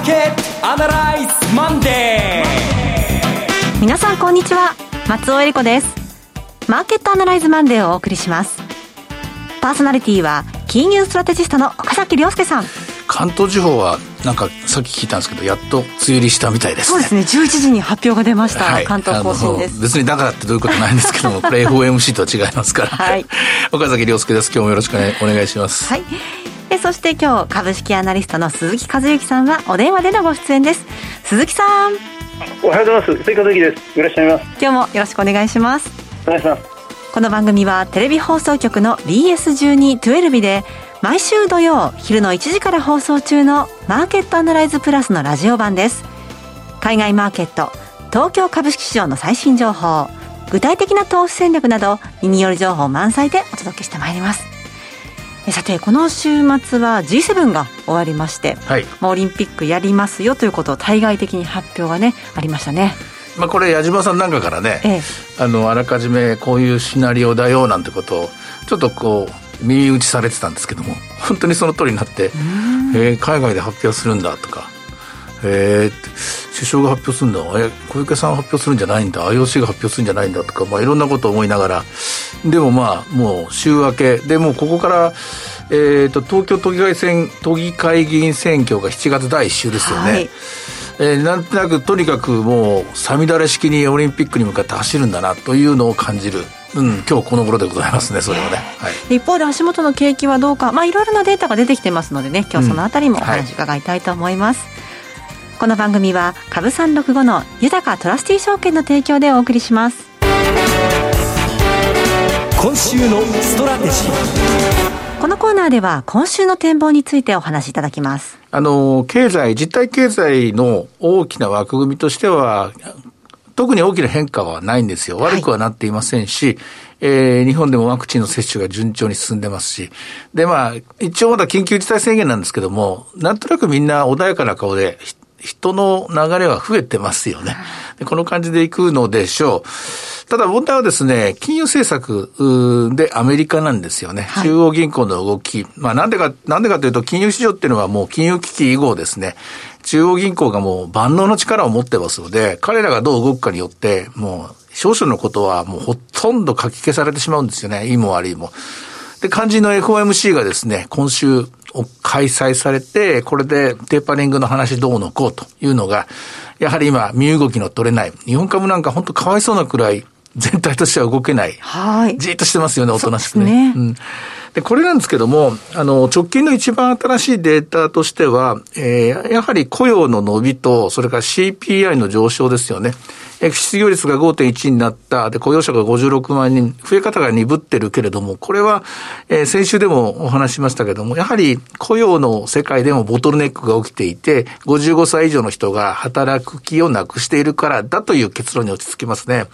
ーケットアナライズマンデー。皆さんこんにちは。松尾英里子です。マーケットアナライズマンデーをお送りします。パーソナリティは金融ストラテジストの岡崎良介さん。関東地方はなんかさっき聞いたんですけどやっと梅雨入りしたみたいですね。そうですね。11時に発表が出ました、はい、関東甲信です。別にだからってどういうことないんですけどもこれ FOMC とは違いますから、はい、岡崎良介です。今日もよろしくお願いします。はい。えそして今日株式アナリストの鈴木和之さんはお電話でのご出演です。鈴木さん。おはようございます。鈴木和之です。いらっしゃいます。今日もよろしくお願いします。お願いします。この番組はテレビ放送局の BS1212 で毎週土曜昼の1時から放送中のマーケットアナライズプラスのラジオ版です。海外マーケット東京株式市場の最新情報具体的な投資戦略など耳寄り情報満載でお届けしてまいりますさてこの週末は G7 が終わりまして、はい、オリンピックやりますよということを対外的に発表がねありましたね。まあ、これ矢島さんなんかからね、ええ、あのあらかじめこういうシナリオだよなんてことをちょっとこう耳打ちされてたんですけども本当にその通りになって、えー、海外で発表するんだとか、えー、首相が発表するんだえ小池さんが発表するんじゃないんだ。IOC が発表するんじゃないんだとか、まあ、いろんなことを思いながら。でもまあもう週明け。でもうここから、えーと、東京都議会選都議会議員選挙が7月第1週ですよね。はい。えー、なんとなくとにかくもうさみだれ式にオリンピックに向かって走るんだなというのを感じる。うん、今日この頃でございますね、それはね。はい、一方で足元の景気はどうか、まあ、いろいろなデータが出てきてますのでね、今日そのあたりもお話伺いたいと思います。うんはい、この番組は、株三六五の豊かトラスティー証券の提供でお送りします。今週のストラテジー。このコーナーでは今週の展望についてお話しいただきます。あの、経済、実体経済の大きな枠組みとしては、特に大きな変化はないんですよ。悪くはなっていませんし、はい、えー、日本でもワクチンの接種が順調に進んでますし、で、まあ、一応まだ緊急事態宣言なんですけども、なんとなくみんな穏やかな顔で、人の流れは増えてますよね。でこの感じでいくのでしょう。ただ問題はですね、金融政策でアメリカなんですよね。はい、中央銀行の動き。まあなんでか、なんでかというと金融市場っていうのはもう金融危機以後ですね、中央銀行がもう万能の力を持ってますので、彼らがどう動くかによって、もう少々のことはもうほとんど書き消されてしまうんですよね。いいも悪いも。で、肝心の FOMC がですね、今週開催されて、これでテーパリングの話どうのこうというのが、やはり今、身動きの取れない。日本株なんか本当かわいそうなくらい、全体としては動けない。はい。じっとしてますよね、おとなしくね。ねうんで、これなんですけども、あの、直近の一番新しいデータとしては、えー、やはり雇用の伸びと、それから CPI の上昇ですよね。失業率が5.1になった。で、雇用者が56万人。増え方が鈍ってるけれども、これは、えー、先週でもお話しましたけども、やはり雇用の世界でもボトルネックが起きていて、55歳以上の人が働く気をなくしているからだという結論に落ち着きますね。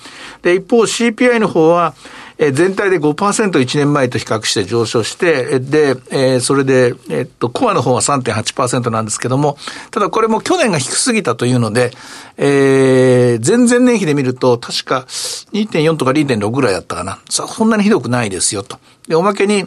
で、一方 CPI の方は、え全体で5%、1年前と比較して上昇して、で、えそれで、えっと、コアの方は3.8%なんですけども、ただこれも去年が低すぎたというので、えー、前々年比で見ると、確か2.4とか2.6ぐらいだったかな。そんなにひどくないですよと。で、おまけに、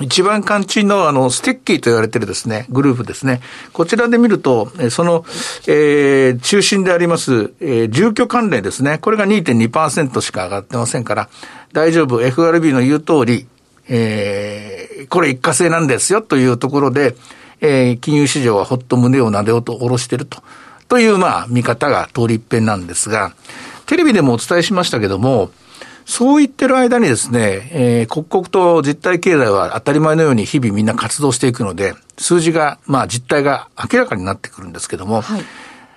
一番肝心のあの、ステッキーと言われてるですね、グループですね。こちらで見ると、その、えー、中心であります、えー、住居関連ですね。これが2.2%しか上がってませんから、大丈夫。FRB の言う通り、えー、これ一過性なんですよというところで、えー、金融市場はほっと胸を撫でようと下ろしてると。という、まあ、見方が通り一遍なんですが、テレビでもお伝えしましたけども、そう言ってる間にですね、えー、刻々と実体経済は当たり前のように日々みんな活動していくので、数字が、まあ実態が明らかになってくるんですけども、はい、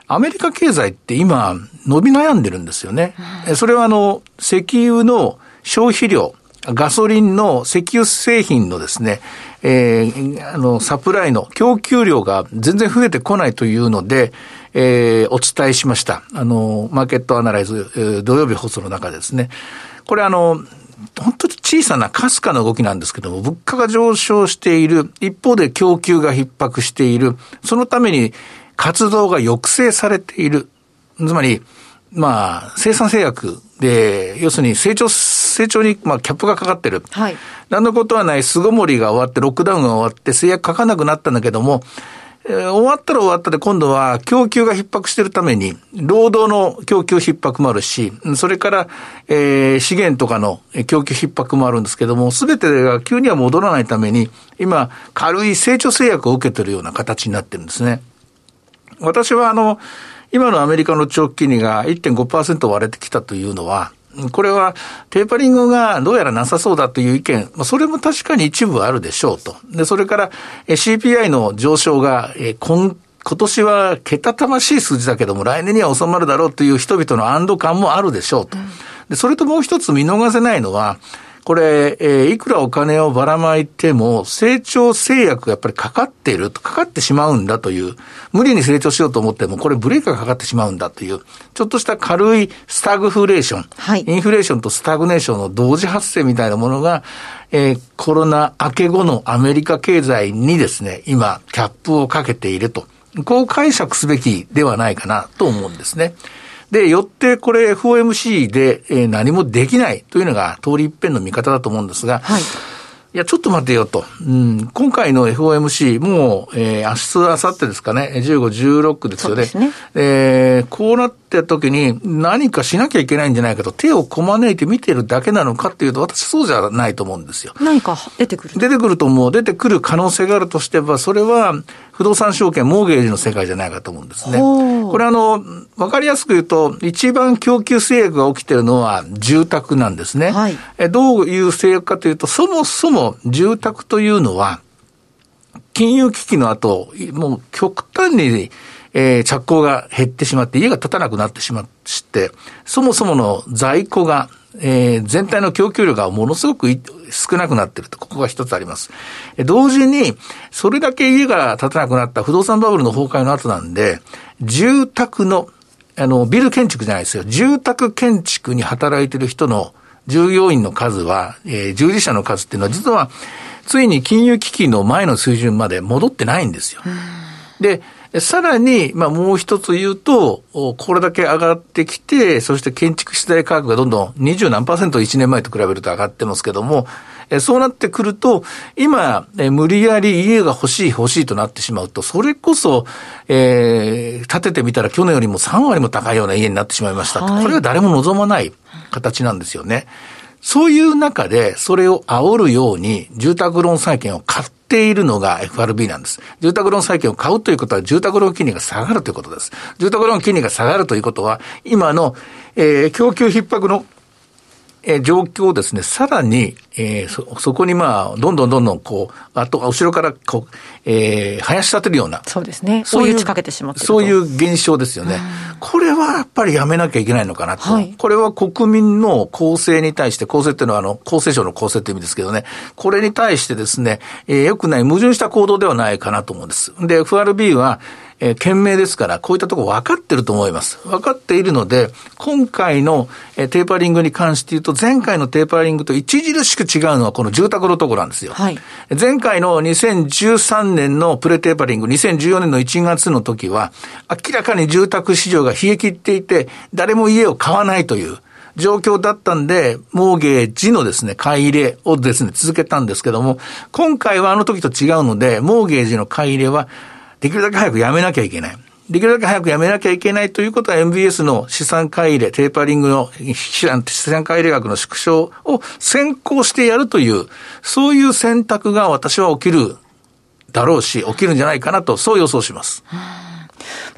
アメリカ経済って今、伸び悩んでるんですよね。うん、それはあの、石油の消費量、ガソリンの石油製品のですね、えー、あの、サプライの供給量が全然増えてこないというので、えー、お伝えしました。あの、マーケットアナライズ、えー、土曜日放送の中でですね。これあの、本当に小さなかすかな動きなんですけども、物価が上昇している、一方で供給が逼迫している、そのために活動が抑制されている。つまり、まあ、生産制約で、要するに成長、成長に、まあ、キャップがかかってる。はい。何のことはない巣ごもりが終わって、ロックダウンが終わって、制約かかなくなったんだけども、えー、終わったら終わったで今度は供給が逼迫しているために、労働の供給逼迫もあるし、それから、えー、資源とかの供給逼迫もあるんですけども、すべてが急には戻らないために、今、軽い成長制約を受けているような形になってるんですね。私はあの、今のアメリカの長期金利が1.5%割れてきたというのは、これはテーパリングがどうやらなさそうだという意見、それも確かに一部あるでしょうと。で、それから CPI の上昇が、今今年はけたたましい数字だけども、来年には収まるだろうという人々の安堵感もあるでしょうと。で、それともう一つ見逃せないのは、これ、えー、いくらお金をばらまいても、成長制約がやっぱりかかっている、かかってしまうんだという、無理に成長しようと思っても、これブレーキがかかってしまうんだという、ちょっとした軽いスタグフレーション、はい、インフレーションとスタグネーションの同時発生みたいなものが、えー、コロナ明け後のアメリカ経済にですね、今、キャップをかけていると。こう解釈すべきではないかなと思うんですね。で、よってこれ FOMC で、えー、何もできないというのが通り一遍の見方だと思うんですが、はい、いや、ちょっと待てよと。うん、今回の FOMC、もう、えー、明日、明後日ですかね、15、16ですよね。そうですね。えー、こうなって時に何かしなきゃいけないんじゃないかと手をこまねいて見てるだけなのかっていうと、私そうじゃないと思うんですよ。何か出てくる出てくると思う。出てくる可能性があるとしては、それは不動産証券、モーゲージの世界じゃないかと思うんですね。これあの、わかりやすく言うと、一番供給制約が起きてるのは住宅なんですね。はい、えどういう制約かというと、そもそも住宅というのは、金融危機の後、もう極端にえー、着工が減ってしまって、家が建たなくなってしまって、そもそもの在庫が、えー、全体の供給量がものすごく少なくなっていると、ここが一つあります。同時に、それだけ家が建たなくなった不動産バブルの崩壊の後なんで、住宅の、あの、ビル建築じゃないですよ。住宅建築に働いている人の従業員の数は、えー、従事者の数っていうのは、実は、ついに金融危機の前の水準まで戻ってないんですよ。で、さらに、まあもう一つ言うと、これだけ上がってきて、そして建築資材価格がどんどん二十何パーセント1年前と比べると上がってますけども、そうなってくると、今、無理やり家が欲しい欲しいとなってしまうと、それこそ、えー、建ててみたら去年よりも3割も高いような家になってしまいました。はい、これは誰も望まない形なんですよね。そういう中で、それを煽るように、住宅ローン債券を買ってているのが FRB なんです。住宅ローン債券を買うということは、住宅ローン金利が下がるということです。住宅ローン金利が下がるということは、今の、えー、供給逼迫のえー、状況をですね、さらに、えー、そ、そこにまあ、どんどんどんどんこう、あと、後ろからこう、えー、林立てるような。そうですね。そういう、打ちかけてしまってそういう現象ですよね。これはやっぱりやめなきゃいけないのかなと。はい、これは国民の公正に対して、公正っていうのはあの、公正省の公正って意味ですけどね、これに対してですね、えー、良くない矛盾した行動ではないかなと思うんです。で、FRB は、えー、懸命ですから、こういったところ分かってると思います。分かっているので、今回の、えー、テーパリングに関して言うと、前回のテーパリングと著しく違うのはこの住宅のところなんですよ。はい、前回の2013年のプレテーパリング、2014年の1月の時は、明らかに住宅市場が冷え切っていて、誰も家を買わないという、状況だったんで、モーゲージのですね、買い入れをですね、続けたんですけども、今回はあの時と違うので、モーゲージの買い入れはできるだけ早くやめなきゃいけない。できるだけ早くやめなきゃいけないということは MBS の資産買い入れ、テーパリングの資産買い入れ額の縮小を先行してやるという、そういう選択が私は起きるだろうし、起きるんじゃないかなと、そう予想します。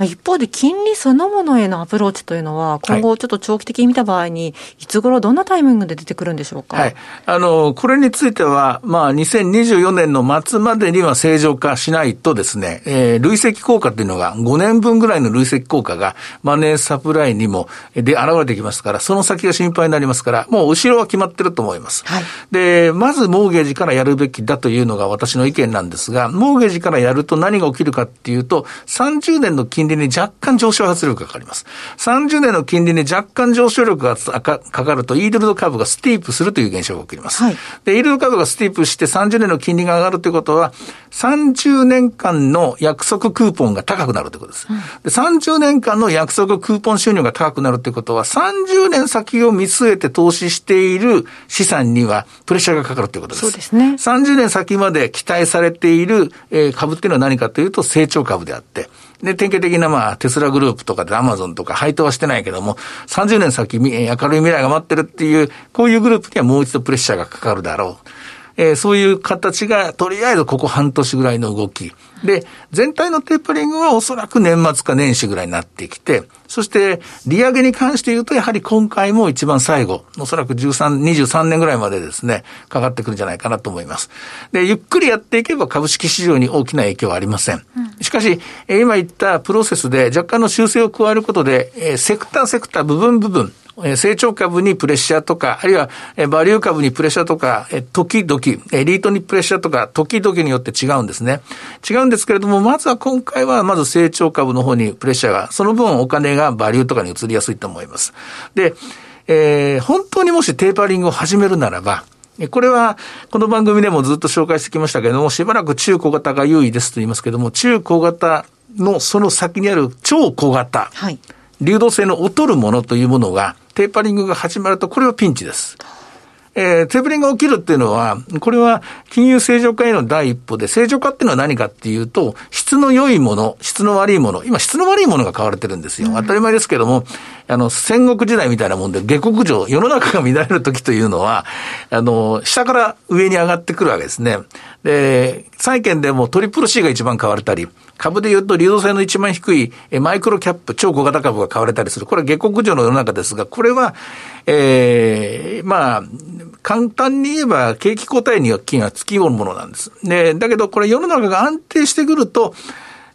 一方で金利そのものへのアプローチというのは、今後ちょっと長期的に見た場合に、いつ頃どんなタイミングで出てくるんでしょうか？はい。あの、これについては、まあ、2024年の末までには正常化しないとですね、えー、累積効果っていうのが、5年分ぐらいの累積効果が、マネーサプライにも、で、現れてきますから、その先が心配になりますから、もう後ろは決まってると思います。はい。で、まずモーゲージからやるべきだというのが私の意見なんですが、モーゲージからやると何が起きるかっていうと、30年の金利利に若干上昇圧力がかかります。30年の金利に若干上昇力がかかると、イールド株がスティープするという現象が起きます。はい、で、イールド株がスティープして30年の金利が上がるということは、30年間の約束クーポンが高くなるということです。うん、で30年間の約束クーポン収入が高くなるということは、30年先を見据えて投資している資産にはプレッシャーがかかるということです。そうですね。30年先まで期待されている、えー、株っていうのは何かというと成長株であって、で、典型的なまあ、テスラグループとかでアマゾンとか配当はしてないけども、30年先、明るい未来が待ってるっていう、こういうグループにはもう一度プレッシャーがかかるだろう。えー、そういう形が、とりあえずここ半年ぐらいの動き。で、全体のテーパリングはおそらく年末か年始ぐらいになってきて、そして、利上げに関して言うと、やはり今回も一番最後、おそらく13、23年ぐらいまでですね、かかってくるんじゃないかなと思います。で、ゆっくりやっていけば株式市場に大きな影響はありません。しかし、今言ったプロセスで若干の修正を加えることで、セクターセクター部分部分、成長株にプレッシャーとか、あるいはバリュー株にプレッシャーとか、時々、エリートにプレッシャーとか、時々によって違うんですね。違うんですけれども、まずは今回はまず成長株の方にプレッシャーが、その分お金がバリューとかに移りやすいと思います。で、えー、本当にもしテーパリングを始めるならば、これは、この番組でもずっと紹介してきましたけれども、しばらく中小型が優位ですと言いますけれども、中小型のその先にある超小型。はい。流動性の劣るものというものが、テーパリングが始まると、これはピンチです。えー、テーパリングが起きるっていうのは、これは金融正常化への第一歩で、正常化っていうのは何かっていうと、質の良いもの、質の悪いもの、今質の悪いものが買われてるんですよ。当たり前ですけども、あの、戦国時代みたいなもんで、下克上、世の中が乱れる時というのは、あの、下から上に上がってくるわけですね。で、債券でもトリプル C が一番買われたり、株で言うと流動性の一番低いマイクロキャップ、超小型株が買われたりする。これは下克上の世の中ですが、これは、ええー、まあ、簡単に言えば景気後退には金は付き合うものなんです。で、だけどこれ世の中が安定してくると、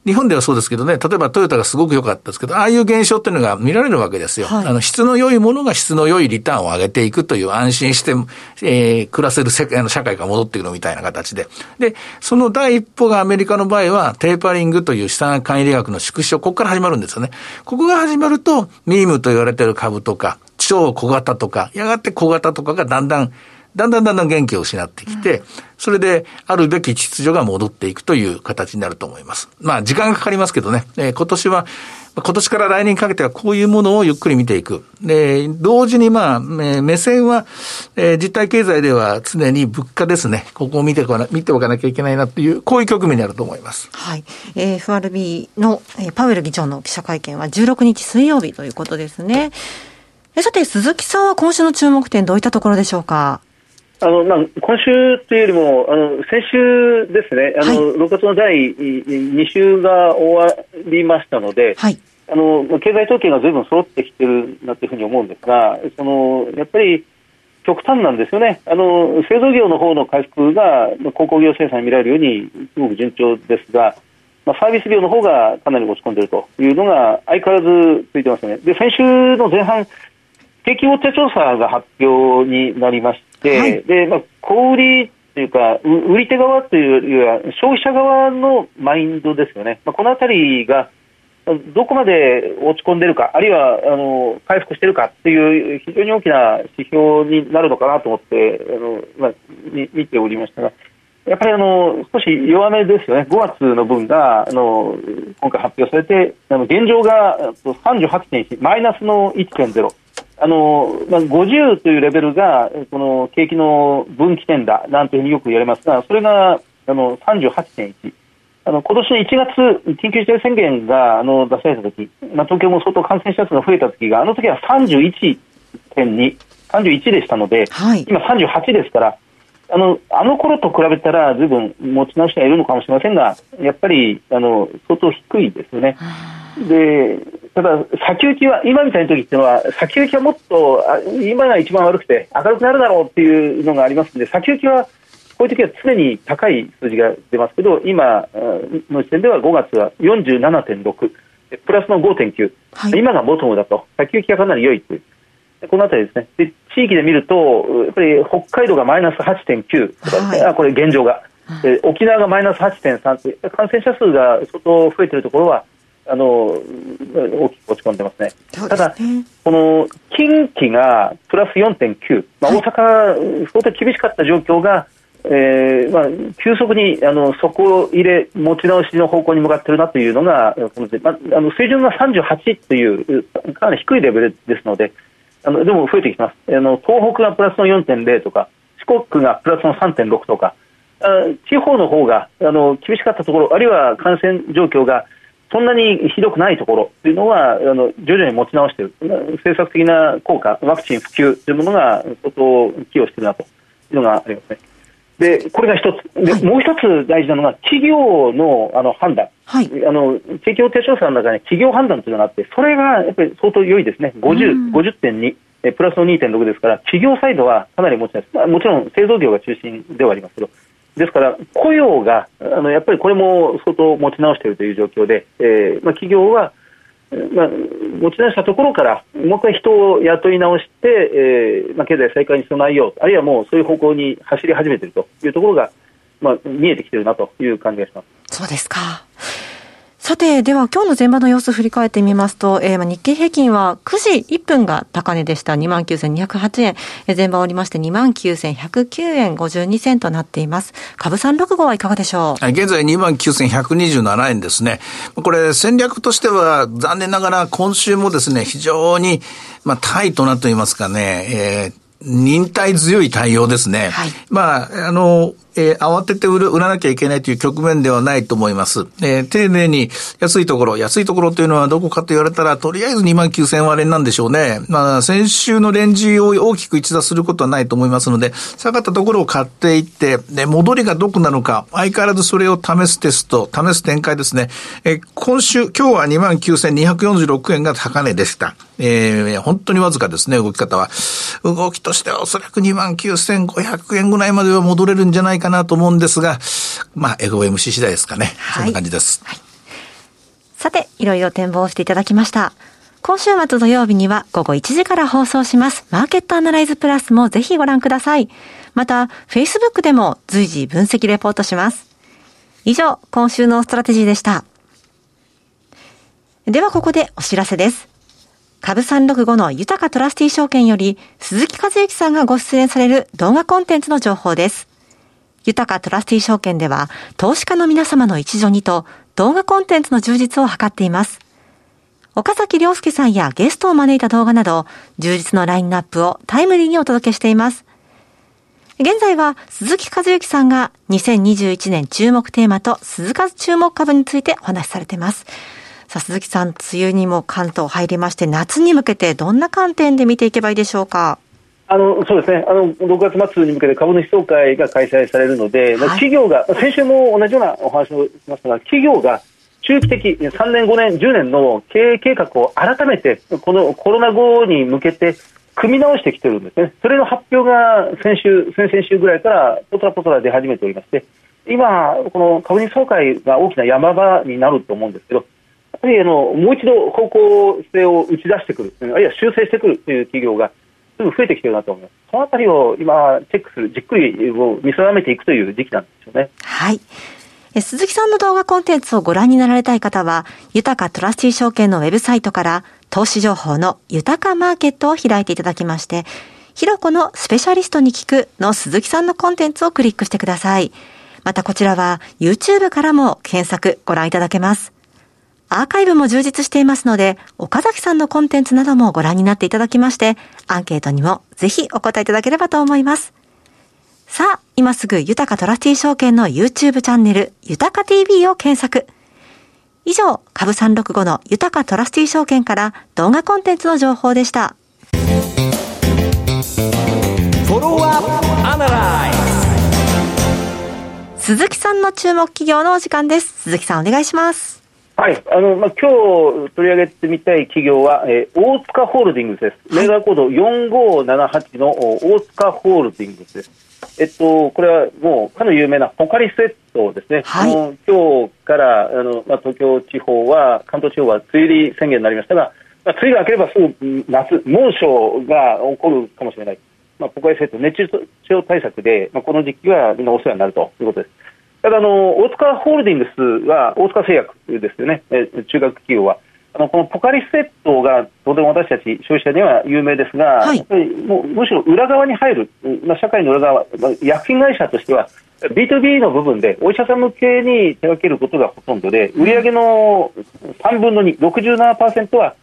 日本ではそうですけどね、例えばトヨタがすごく良かったですけど、ああいう現象っていうのが見られるわけですよ。はい、あの、質の良いものが質の良いリターンを上げていくという安心して、えー、暮らせる世界の社会が戻っていくのみたいな形で。で、その第一歩がアメリカの場合は、テーパリングという資産管理学の縮小、ここから始まるんですよね。ここが始まると、ミームと言われている株とか、超小型とか、やがて小型とかがだんだんだんだんだんだん元気を失ってきて、それであるべき秩序が戻っていくという形になると思います。まあ時間がかかりますけどね、えー、今年は、今年から来年にかけてはこういうものをゆっくり見ていく。で、同時にまあ、目線は、えー、実体経済では常に物価ですね。ここを見ておかな見ておかなきゃいけないなという、こういう局面になると思います。はい。えー、FRB の、えー、パウエル議長の記者会見は16日水曜日ということですね。えさて、鈴木さんは今週の注目点どういったところでしょうか？あのまあ、今週というよりもあの先週ですね、あの、はい、6月の第2週が終わりましたので、はい、あの経済統計がずいぶん揃ってきてるなというふうに思うんですが、そのやっぱり極端なんですよね、あの製造業の方の回復が鉱工業生産に見られるようにすごく順調ですが、まあ、サービス業の方がかなり落ち込んでいるというのが相変わらず続いてますね。で先週の前半景気ウォッチャー調査が発表になりまし、はい、でまあ、小売りというか、売り手側というよりは、消費者側のマインドですよね、まあ、このあたりがどこまで落ち込んでるか、あるいはあの回復してるかっていう、非常に大きな指標になるのかなと思ってあの、まあ、見ておりましたが。やっぱりあの少し弱めですよね、5月の分があの今回発表されて、あの現状が38.1、マイナスの1.0、あのまあ、50というレベルがこの景気の分岐点だなんていうふうによく言われます。がそれがあの38.1あの今年の1月緊急事態宣言があの出された時、まあ、東京も相当感染者数が増えた時があの時は31.2 31でしたので、はい、今38ですからあのあの頃と比べたらずいぶん持ち直してはいるのかもしれませんがやっぱりあの相当低いですよね。でただ、先行きは、今みたいな時っていうのは、先行きはもっと、今が一番悪くて、明るくなるだろうっていうのがありますので、先行きは、こういう時は常に高い数字が出ますけど、今の時点では5月は47.6、プラスの5.9、はい、今がボトムだと、先行きがかなり良いという、このあたりですね、で地域で見ると、やっぱり北海道がマイナス8.9とかね、はい、これ、現状が、沖縄がマイナス8.3という、感染者数が相当増えているところは、あの大きく落ち込んでますね。すね。ただ、この近畿がプラス4.9、まあ、大阪、相当厳しかった状況が、えーまあ、急速にあの底入れ、持ち直しの方向に向かっているなというのが、このまあ、あの水準が38というかなり低いレベルですので、あのでも増えてきてます。あの、東北がプラスの4.0とか、四国がプラスの3.6とか、あ地方の方があの厳しかったところ、あるいは感染状況がそんなにひどくないところというのは、あの徐々に持ち直している、政策的な効果、ワクチン普及というものが相当寄与しているなというのがありますね。で、これが一つ。で、はい、もう一つ大事なのが、企業のあの判断。はい。あの、地域法定調査の中に企業判断というのがあって、それがやっぱり相当良いですね。50、50.2。えプラスの2.6ですから、企業サイドはかなり持ちです。まあ、もちろん製造業が中心ではありますけど、ですから、雇用があのやっぱりこれも相当持ち直しているという状況で、えーまあ、企業は、まあ、持ち直したところから、もう一回人を雇い直して、えーまあ、経済再開に備えよう、あるいはもうそういう方向に走り始めているというところが、まあ、見えてきているなという感じがします。そうですか。さて、では今日の前場の様子振り返ってみますと、えー、日経平均は9時1分が高値でした。29,208円。えー、前場をりまして29,109円52銭となっています。株365はいかがでしょう？現在29,127円ですね。これ戦略としては残念ながら今週もですね、非常に、まあ、タイトなと言いますかね、えー忍耐強い対応ですね。はい、まあ、あの、えー、慌てて売る、売らなきゃいけないという局面ではないと思います。えー、丁寧に安いところ、安いところというのはどこかと言われたら、とりあえず2万9000割れなんでしょうね。まあ、先週のレンジを大きく一打することはないと思いますので、下がったところを買っていって、で、戻りがどこなのか、相変わらずそれを試すテスト、試す展開ですね。えー、今週、今日は2万9246円が高値でした。えー、本当にわずかですね、動き方は。動きとしてはおそらく2万9500円ぐらいまでは戻れるんじゃないかなと思うんですが、まあ、FOMC 次第ですかね。はい、そんな感じです。はい、さて、いろいろ展望していただきました。今週末土曜日には午後1時から放送します。マーケットアナライズプラスもぜひご覧ください。また、Facebook でも随時分析レポートします。以上、今週のストラテジーでした。ではここでお知らせです。株365の豊トラスティ証券より鈴木和之さんがご出演される動画コンテンツの情報です。豊トラスティ証券では投資家の皆様の一助にと動画コンテンツの充実を図っています。岡崎良介さんやゲストを招いた動画など充実のラインナップをタイムリーにお届けしています。現在は鈴木和之さんが2021年注目テーマと鈴鹿注目株についてお話しされています。さあ、鈴木さん、梅雨にも関東入りまして、夏に向けてどんな観点で見ていけばいいでしょうか？あのそうですね。あの、6月末に向けて株主総会が開催されるので、はい、企業が、先週も同じようなお話をしましたが、企業が中期的、3年、5年、10年の経営計画を改めて、このコロナ後に向けて、組み直してきてるんですね、それの発表が先週、先々週ぐらいからポトラポトラ出始めておりまして、今、この株主総会が大きな山場になると思うんですけど、やはりあのもう一度方向性を打ち出してくる、あるいは修正してくるという企業がすぐ増えてきてるなと思います。そのあたりを今、チェックする、じっくりを見定めていくという時期なんですよね。はい。鈴木さんの動画コンテンツをご覧になられたい方は、豊かトラスティ証券のウェブサイトから、投資情報の豊かマーケットを開いていただきまして、ひろこのスペシャリストに聞くの鈴木さんのコンテンツをクリックしてください。またこちらは YouTube からも検索ご覧いただけます。アーカイブも充実していますので、岡崎さんのコンテンツなどもご覧になっていただきまして、アンケートにもぜひお答えいただければと思います。さあ、今すぐ豊かトラスティ証券の YouTube チャンネル、豊か TV を検索。以上、株365の豊かトラスティ証券から動画コンテンツの情報でした。鈴木さんの注目企業のお時間です。鈴木さんお願いします。はい、あの、まあ、今日取り上げてみたい企業は、えー、大塚ホールディングスです。銘柄コード4578の大塚ホールディングスです。えっと、これはもうかの有名なポカリスエットですね。はい、今日からあの、まあ、東京地方は、関東地方は梅雨入り宣言になりましたが、まあ、梅雨が明ければすぐ夏、猛暑が起こるかもしれない。まあ、ポカリスエット、熱中症対策で、まあ、この時期はみんなお世話になるということです。ただあの、大塚ホールディングスは、大塚製薬ですよね、え中学企業は。あのこのポカリスエットがとても私たち消費者には有名ですが、はい、もうむしろ裏側に入る、まあ、社会の裏側、まあ、薬品会社としては B2B の部分でお医者さん向けに手掛けることがほとんどで、売上の3分の2、67%は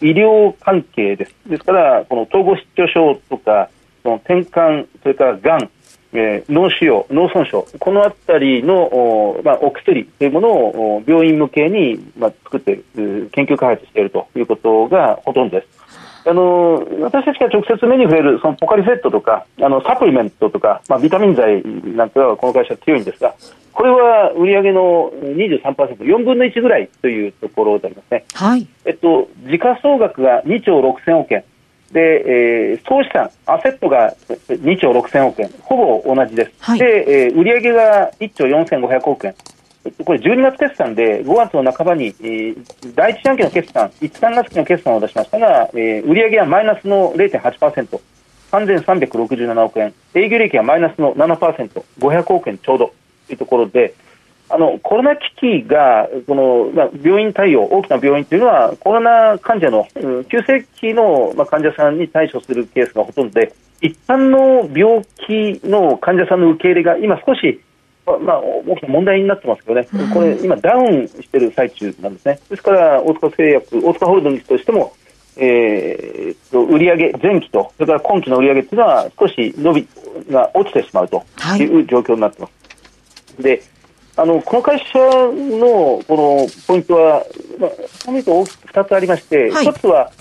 医療関係です。ですから、この統合失調症とか、その転換、それからがん、えー、脳腫瘍、脳損傷、このあたりのお,、まあ、お薬というものを病院向けに、まあ、作っている、研究開発しているということがほとんどです。あの私たちが直接目に触れるそのポカリセットとかあのサプリメントとか、まあ、ビタミン剤なんかはこの会社は強いんですがこれは売上の 23%4 分の1ぐらいというところでありますね、はい。えっと、時価総額が2兆6000億円で、えー、総資産、アセットが2兆6000億円、ほぼ同じです。はい、で、えー、売上が1兆4500億円。これ12月決算で5月の半ばに、えー、第一四半期の決算、1、3月期の決算を出しましたが、えー、売上はマイナスの0.8%、3367億円、営業利益はマイナスの7%、500億円ちょうど。というところで、あのコロナ危機がこの、まあ、病院対応、大きな病院というのはコロナ患者の、うん、急性期の、まあ、患者さんに対処するケースがほとんどで一般の病気の患者さんの受け入れが今少し、まあ、大きな問題になってますけどね、うん、これ今ダウンしている最中なんですね。ですから大塚製薬、大塚ホールディングスとしてもえー、と売上前期と、それから今期の売上というのは少し伸びが落ちてしまうという状況になってます。はい、であのこの会社のこのポイントは、まあ、大きく2つありまして、はい、1つは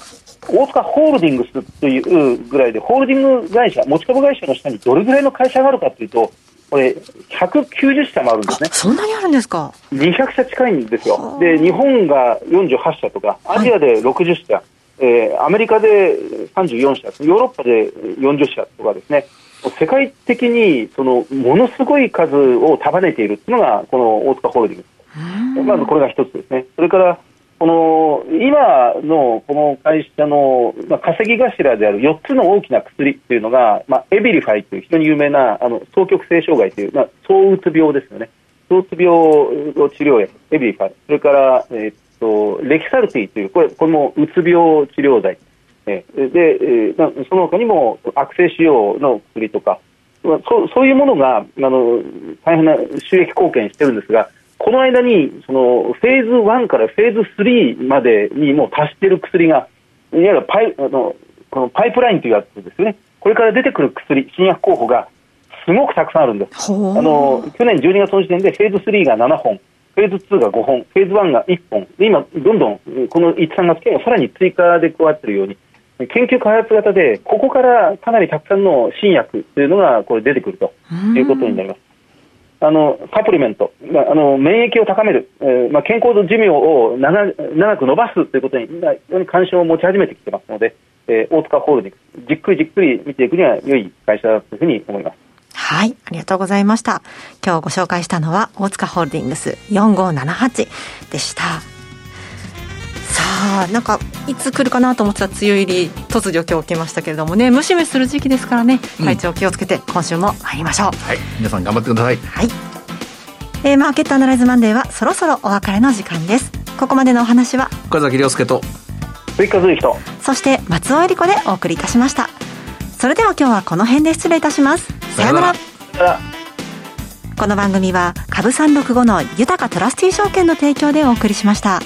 大塚ホールディングスというぐらいで、ホールディング会社、持ち株会社の下にどれぐらいの会社があるかというと、これ、190社もあるんですね。そんなにあるんですか ?200 社近いんですよ。で、日本が48社とか、アジアで60社、はい、えー、アメリカで34社、ヨーロッパで40社とかですね、世界的にそのものすごい数を束ねているというのがこの大塚ホールディングス。まずこれが一つですね。それからこの今のこの会社の、まあ、稼ぎ頭である4つの大きな薬というのが、まあ、エビリファイという非常に有名なあの双極性障害という、まあ、躁うつ病ですよね。躁うつ病の治療薬、エビリファイ。それから、えー、っとレキサルティという、これこれもうつ病治療剤。えで、えその他にも悪性腫瘍の薬とか、まあ、そうそういうものがあの大変な収益貢献してるんですが、この間にそのフェーズ1からフェーズ3までにもう達している薬が、いわゆるパイあのこのパイプラインというやつですね、これから出てくる薬、新薬候補がすごくたくさんあるんです。あの去年12月の時点でフェーズ3が7本、フェーズ2が5本、フェーズ1が1本、で今、どんどんこの1、3月期がさらに追加で加わっているように、研究開発型で、ここからかなりたくさんの新薬というのがこれ出てくるということになります。あのサプリメント、まあ、あの免疫を高める、えーまあ、健康寿命を長長く伸ばすということに非常に関心を持ち始めてきてますので、えー、大塚ホールディングス、じっくりじっくり見ていくには良い会社だというふうに思います。はい、ありがとうございました。今日ご紹介したのは大塚ホールディングス4578でした。さあなんかいつ来るかなと思ってた梅雨入り突如今日来ましたけれどもねムシムシする時期ですからね体調気をつけて今週も参りましょう、はい皆さん頑張ってください。はい。えー、マーケットアナライズマンデーはそろそろお別れの時間です。ここまでのお話は岡崎亮介と追加随人そして松尾恵理子でお送りいたしました。それでは今日はこの辺で失礼いたします。さようなら。この番組は株三六五の豊かトラスティ証券の提供でお送りしました。